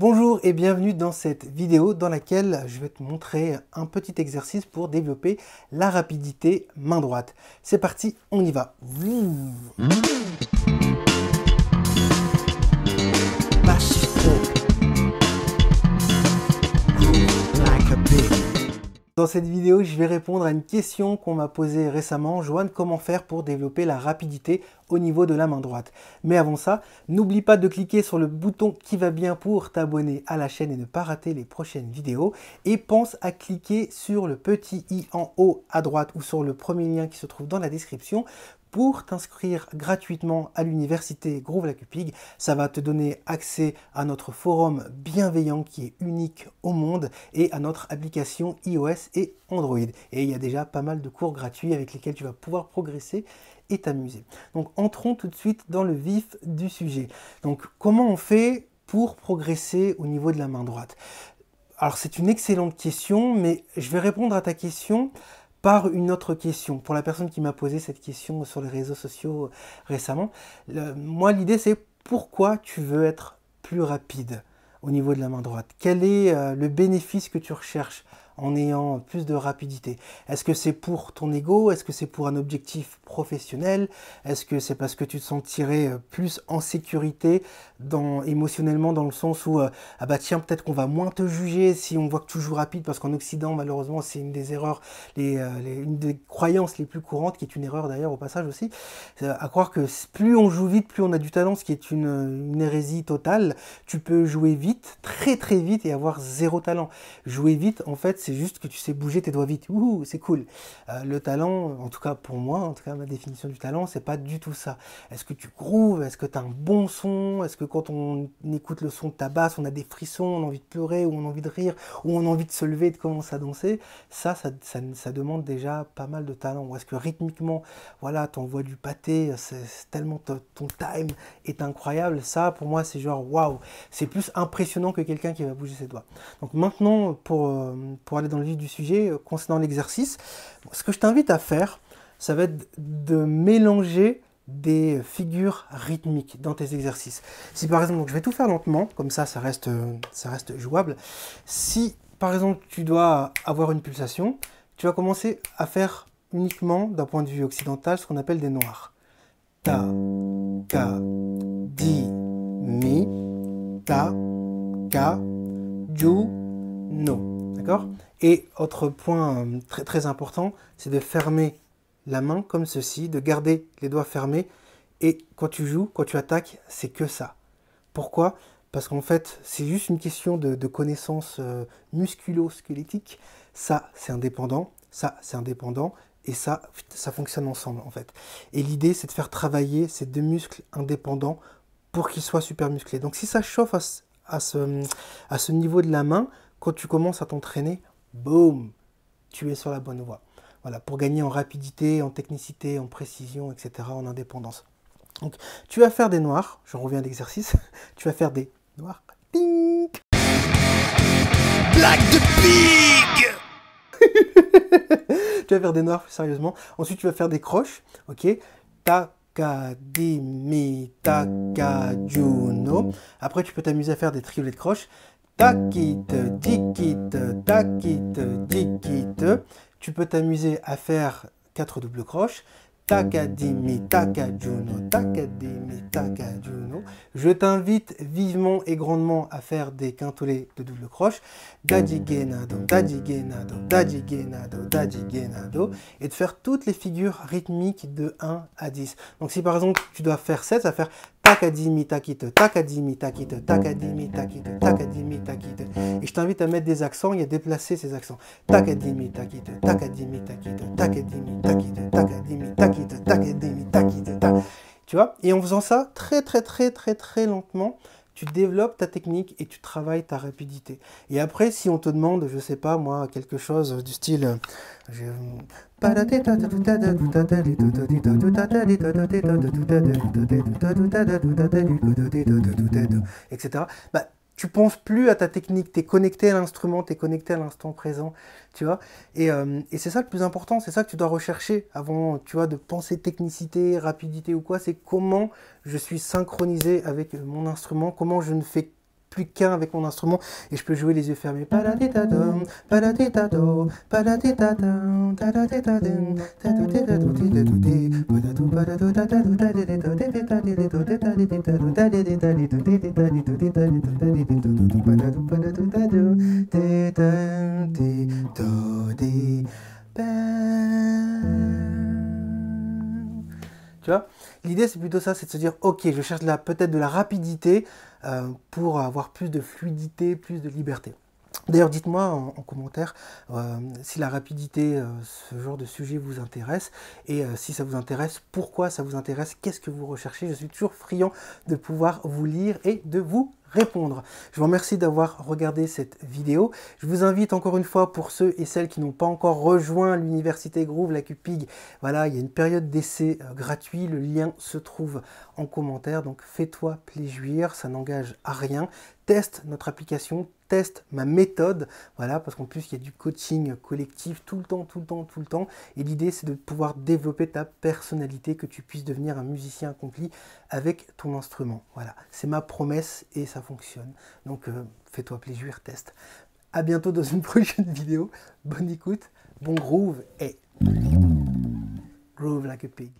Bonjour et bienvenue dans cette vidéo dans laquelle je vais te montrer un petit exercice pour développer la rapidité main droite. C'est parti, on y va. Dans cette vidéo, je vais répondre à une question qu'on m'a posée récemment. Joanne, comment faire pour développer la rapidité au niveau de la main droite Mais avant ça, n'oublie pas de cliquer sur le bouton qui va bien pour t'abonner à la chaîne et ne pas rater les prochaines vidéos. Et pense à cliquer sur le petit i en haut à droite ou sur le premier lien qui se trouve dans la description pour t'inscrire gratuitement à l'université Groove la Cupig. Ça va te donner accès à notre forum bienveillant qui est unique au monde et à notre application iOS et Android. Et il y a déjà pas mal de cours gratuits avec lesquels tu vas pouvoir progresser t'amuser. Donc entrons tout de suite dans le vif du sujet. Donc comment on fait pour progresser au niveau de la main droite? Alors c'est une excellente question, mais je vais répondre à ta question par une autre question. Pour la personne qui m'a posé cette question sur les réseaux sociaux euh, récemment, moi l'idée c'est pourquoi tu veux être plus rapide au niveau de la main droite? Quel est euh, le bénéfice que tu recherches en ayant plus de rapidité Est-ce que c'est pour ton ego? Est-ce que c'est pour un objectif professionnel? Est-ce que c'est parce que tu te sentirais euh, plus en sécurité dans, émotionnellement dans le sens où euh, ah bah tiens peut-être qu'on va moins te juger si on voit que tu joues rapide parce qu'en Occident malheureusement c'est une des erreurs, les, euh, une des croyances les plus courantes qui est une erreur d'ailleurs au passage aussi, à croire que plus on joue vite, plus on a du talent, ce qui est une, une hérésie totale. Tu peux jouer vite, très très vite et avoir zéro talent. Jouer vite en fait c'est c'est juste que tu sais bouger tes doigts vite. Ouh, c'est cool. Euh, le talent, en tout cas pour moi, en tout cas ma définition du talent, c'est pas du tout ça. Est-ce que tu grooves? Est-ce que tu as un bon son? Est-ce que quand on écoute le son de ta basse, on a des frissons, on a envie de pleurer, ou on a envie de rire, ou on a envie de se lever de commencer à danser? Ça ça, ça, demande déjà pas mal de talent. Ou est-ce que rythmiquement, voilà, t'envoies du pâté, c'est tellement ton time est incroyable. Ça, pour moi, c'est genre waouh. C'est plus impressionnant que quelqu'un qui va bouger ses doigts. Donc maintenant, pour, euh, dans le vif du sujet euh, concernant l'exercice, ce que je t'invite à faire, ça va être de mélanger des figures rythmiques dans tes exercices. Si par exemple, je vais tout faire lentement, comme ça, ça reste, euh, ça reste jouable. Si par exemple, tu dois avoir une pulsation, tu vas commencer à faire uniquement, d'un point de vue occidental, ce qu'on appelle des noirs. Ta, ka, di, mi, ta, ka, ju, no. D'accord? Et autre point euh, très, très important, c'est de fermer la main comme ceci, de garder les doigts fermés. Et quand tu joues, quand tu attaques, c'est que ça. Pourquoi? Parce qu'en fait, c'est juste une question de, connaissance euh, musculo-squelettique. Ça, c'est indépendant. Ça, c'est indépendant. Et ça, ça fonctionne ensemble, en fait. Et l'idée, c'est de faire travailler ces deux muscles indépendants pour qu'ils soient super musclés. Donc, si ça chauffe à ce niveau de la main, quand tu commences à t'entraîner, boum, tu es sur la bonne voie. Voilà, pour gagner en rapidité, en technicité, en précision, etc., en indépendance. Donc, tu vas faire des noirs, je reviens à l'exercice, tu vas faire des noirs, pink Black de pig Tu vas faire des noirs, sérieusement. Ensuite, tu vas faire des croches, ok? Takadimi Takajuno. Après, tu peux t'amuser à faire des triolets de croches takite, dikite, takite, dikite. Tu peux t'amuser à faire quatre doubles croches. Takadimi, takajuno, takadimi, takajuno. Je t'invite vivement et grandement à faire des quintolets de double croche. Dajigenado, dajigenado, dajigenado, dajigenado. Et de faire toutes les figures rythmiques de 1 à 10. Donc si par exemple tu dois faire 7, ça va faire takadimi takite, takadimi takite, takadimi takite, takadimi takite. Et je t'invite à mettre des accents et à déplacer ces accents. Takadimi takite, takadimi takite, takadimi takite, takadimi takite, takadimi takite. Tu vois? Et en faisant ça très très très très très lentement, tu développes ta technique et tu travailles ta rapidité. Et après, si on te demande, je sais pas moi, quelque chose du style, etc. tu penses plus à ta technique, tu es connecté à l'instrument, tu es connecté à l'instant présent, tu vois. Euh, et, c'est ça le plus important, c'est ça que tu dois rechercher avant, tu vois, de penser technicité, rapidité ou quoi, c'est comment je suis synchronisé avec mon instrument, comment je ne fais plus qu'un avec mon instrument. Et je peux jouer les yeux fermés. Tu vois? L'idée, c'est plutôt ça, c'est de se dire, ok, je cherche peut-être de la rapidité pour avoir plus de fluidité, plus de liberté. D'ailleurs, dites-moi en, commentaire euh, si la rapidité, euh, ce genre de sujet vous intéresse et si ça vous intéresse, pourquoi ça vous intéresse, qu'est-ce que vous recherchez? Je suis toujours friand de pouvoir vous lire et de vous répondre. Je vous remercie d'avoir regardé cette vidéo. Je vous invite encore une fois pour ceux et celles qui n'ont pas encore rejoint l'université Groove, la Cupig, voilà, il y a une période d'essai euh, gratuit, le lien se trouve en commentaire, donc fais-toi plaisir, ça n'engage à rien. Teste notre application, teste ma méthode, voilà, parce qu'en plus il y a du coaching collectif tout le temps, tout le temps, tout le temps, et l'idée c'est de pouvoir développer ta personnalité, que tu puisses devenir un musicien accompli avec ton instrument. Voilà, c'est ma promesse et ça fonctionne. Donc euh, fais-toi plaisir, teste. À bientôt dans une prochaine vidéo. Bonne écoute, bon groove et groove like a pig.